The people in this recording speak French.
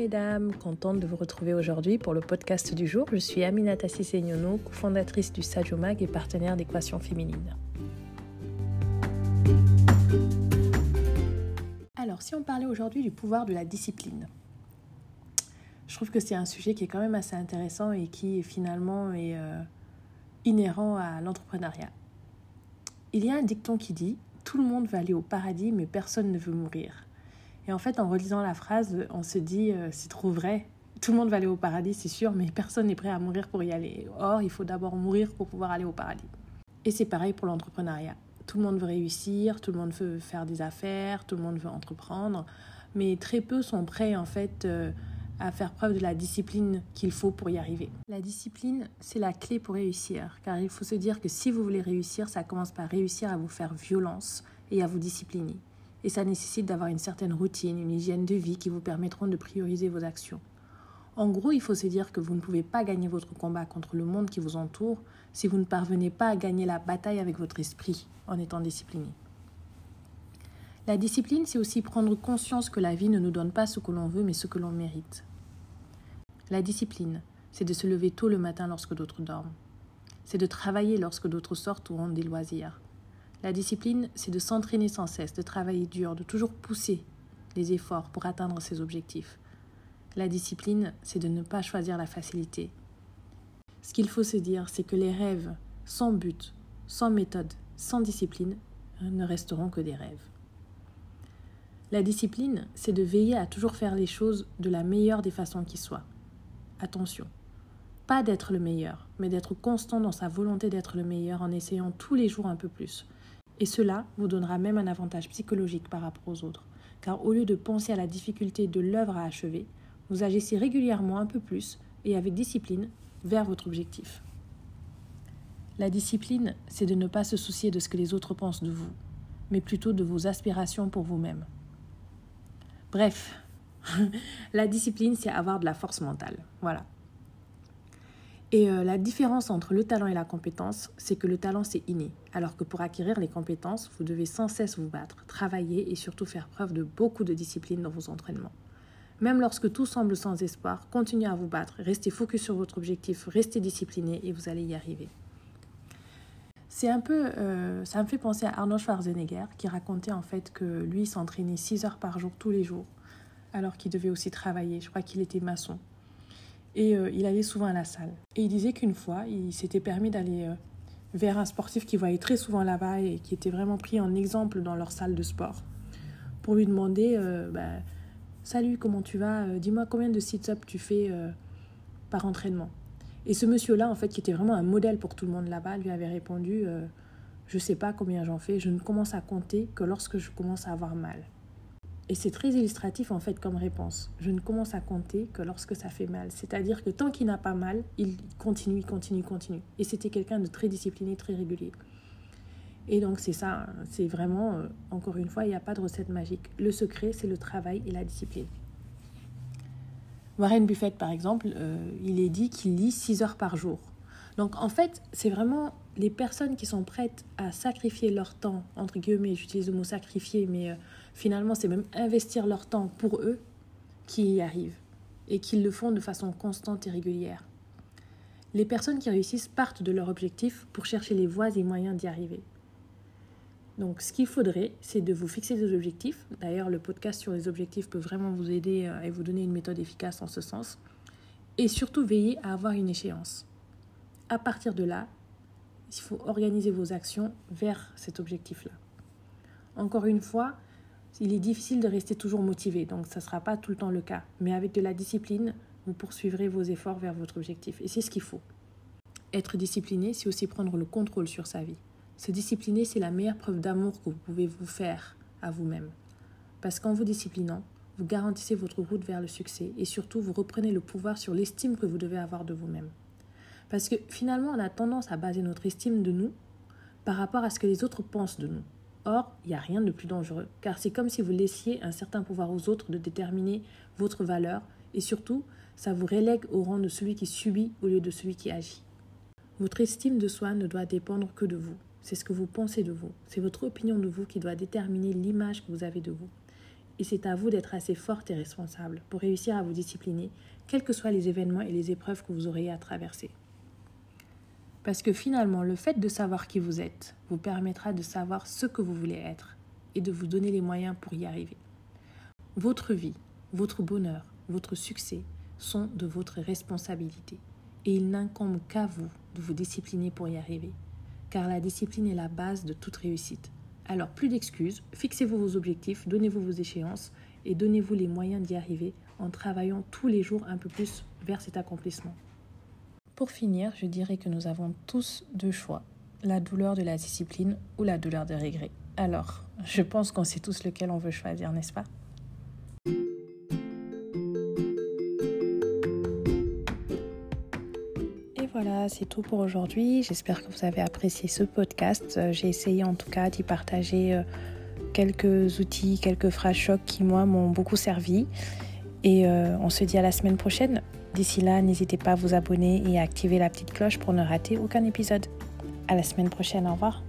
mesdames, contente de vous retrouver aujourd'hui pour le podcast du jour. Je suis Aminata Sissignono, cofondatrice du Sadio Mag et partenaire d'Équation Féminine. Alors, si on parlait aujourd'hui du pouvoir de la discipline, je trouve que c'est un sujet qui est quand même assez intéressant et qui finalement est euh, inhérent à l'entrepreneuriat. Il y a un dicton qui dit Tout le monde va aller au paradis, mais personne ne veut mourir. Et en fait, en relisant la phrase, on se dit, euh, c'est trop vrai. Tout le monde va aller au paradis, c'est sûr, mais personne n'est prêt à mourir pour y aller. Or, il faut d'abord mourir pour pouvoir aller au paradis. Et c'est pareil pour l'entrepreneuriat. Tout le monde veut réussir, tout le monde veut faire des affaires, tout le monde veut entreprendre, mais très peu sont prêts en fait euh, à faire preuve de la discipline qu'il faut pour y arriver. La discipline, c'est la clé pour réussir, car il faut se dire que si vous voulez réussir, ça commence par réussir à vous faire violence et à vous discipliner et ça nécessite d'avoir une certaine routine, une hygiène de vie qui vous permettront de prioriser vos actions. En gros, il faut se dire que vous ne pouvez pas gagner votre combat contre le monde qui vous entoure si vous ne parvenez pas à gagner la bataille avec votre esprit en étant discipliné. La discipline, c'est aussi prendre conscience que la vie ne nous donne pas ce que l'on veut, mais ce que l'on mérite. La discipline, c'est de se lever tôt le matin lorsque d'autres dorment. C'est de travailler lorsque d'autres sortent ou ont des loisirs. La discipline, c'est de s'entraîner sans cesse, de travailler dur, de toujours pousser les efforts pour atteindre ses objectifs. La discipline, c'est de ne pas choisir la facilité. Ce qu'il faut se dire, c'est que les rêves sans but, sans méthode, sans discipline, ne resteront que des rêves. La discipline, c'est de veiller à toujours faire les choses de la meilleure des façons qui soient. Attention, pas d'être le meilleur, mais d'être constant dans sa volonté d'être le meilleur en essayant tous les jours un peu plus, et cela vous donnera même un avantage psychologique par rapport aux autres, car au lieu de penser à la difficulté de l'œuvre à achever, vous agissez régulièrement un peu plus et avec discipline vers votre objectif. La discipline, c'est de ne pas se soucier de ce que les autres pensent de vous, mais plutôt de vos aspirations pour vous-même. Bref, la discipline, c'est avoir de la force mentale. Voilà, et euh, la différence entre le talent et la compétence, c'est que le talent, c'est inné, alors que pour acquérir les compétences, vous devez sans cesse vous battre, travailler et surtout faire preuve de beaucoup de discipline dans vos entraînements. Même lorsque tout semble sans espoir, continuez à vous battre, restez focus sur votre objectif, restez discipliné et vous allez y arriver. C'est un peu, euh, ça me fait penser à Arnold Schwarzenegger qui racontait en fait que lui s'entraînait 6 heures par jour tous les jours, alors qu'il devait aussi travailler. Je crois qu'il était maçon. Et euh, il allait souvent à la salle. Et il disait qu'une fois, il s'était permis d'aller euh, vers un sportif qu'il voyait très souvent là-bas et qui était vraiment pris en exemple dans leur salle de sport pour lui demander euh, bah, Salut, comment tu vas? Dis-moi combien de sit-ups tu fais par entraînement? Et ce monsieur-là, en fait, qui était vraiment un modèle pour tout le monde là-bas, lui avait répondu Je ne sais pas combien j'en fais, je ne commence à compter que lorsque je commence à avoir mal. Et c'est très illustratif en fait comme réponse. Je ne commence à compter que lorsque ça fait mal. C'est-à-dire que tant qu'il n'a pas mal, il continue, continue, continue. Et c'était quelqu'un de très discipliné, très régulier. Et donc c'est ça, c'est vraiment, euh, encore une fois, il n'y a pas de recette magique. Le secret, c'est le travail et la discipline. Warren Buffett, par exemple, euh, il est dit qu'il lit 6 heures par jour. Donc en fait, c'est vraiment les personnes qui sont prêtes à sacrifier leur temps, entre guillemets, j'utilise le mot sacrifier, mais euh, finalement c'est même investir leur temps pour eux qui y arrivent et qui le font de façon constante et régulière. Les personnes qui réussissent partent de leur objectif pour chercher les voies et moyens d'y arriver. Donc ce qu'il faudrait, c'est de vous fixer des objectifs. D'ailleurs, le podcast sur les objectifs peut vraiment vous aider euh, et vous donner une méthode efficace en ce sens. Et surtout veiller à avoir une échéance. À partir de là, il faut organiser vos actions vers cet objectif-là. Encore une fois, il est difficile de rester toujours motivé, donc ça ne sera pas tout le temps le cas. Mais avec de la discipline, vous poursuivrez vos efforts vers votre objectif. Et c'est ce qu'il faut. Être discipliné, c'est aussi prendre le contrôle sur sa vie. Se discipliner, c'est la meilleure preuve d'amour que vous pouvez vous faire à vous-même. Parce qu'en vous disciplinant, vous garantissez votre route vers le succès et surtout vous reprenez le pouvoir sur l'estime que vous devez avoir de vous-même. Parce que finalement, on a tendance à baser notre estime de nous par rapport à ce que les autres pensent de nous. Or, il n'y a rien de plus dangereux, car c'est comme si vous laissiez un certain pouvoir aux autres de déterminer votre valeur, et surtout, ça vous relègue au rang de celui qui subit au lieu de celui qui agit. Votre estime de soi ne doit dépendre que de vous. C'est ce que vous pensez de vous. C'est votre opinion de vous qui doit déterminer l'image que vous avez de vous. Et c'est à vous d'être assez forte et responsable pour réussir à vous discipliner, quels que soient les événements et les épreuves que vous auriez à traverser. Parce que finalement, le fait de savoir qui vous êtes vous permettra de savoir ce que vous voulez être et de vous donner les moyens pour y arriver. Votre vie, votre bonheur, votre succès sont de votre responsabilité et il n'incombe qu'à vous de vous discipliner pour y arriver, car la discipline est la base de toute réussite. Alors plus d'excuses, fixez-vous vos objectifs, donnez-vous vos échéances et donnez-vous les moyens d'y arriver en travaillant tous les jours un peu plus vers cet accomplissement. Pour finir, je dirais que nous avons tous deux choix, la douleur de la discipline ou la douleur des regrets. Alors, je pense qu'on sait tous lequel on veut choisir, n'est-ce pas? Et voilà, c'est tout pour aujourd'hui. J'espère que vous avez apprécié ce podcast. Euh, j'ai essayé en tout cas d'y partager euh, quelques outils, quelques phrases chocs qui, moi, m'ont beaucoup servi. Et euh, on se dit à la semaine prochaine. D'ici là, n'hésitez pas à vous abonner et à activer la petite cloche pour ne rater aucun épisode. À la semaine prochaine, au revoir.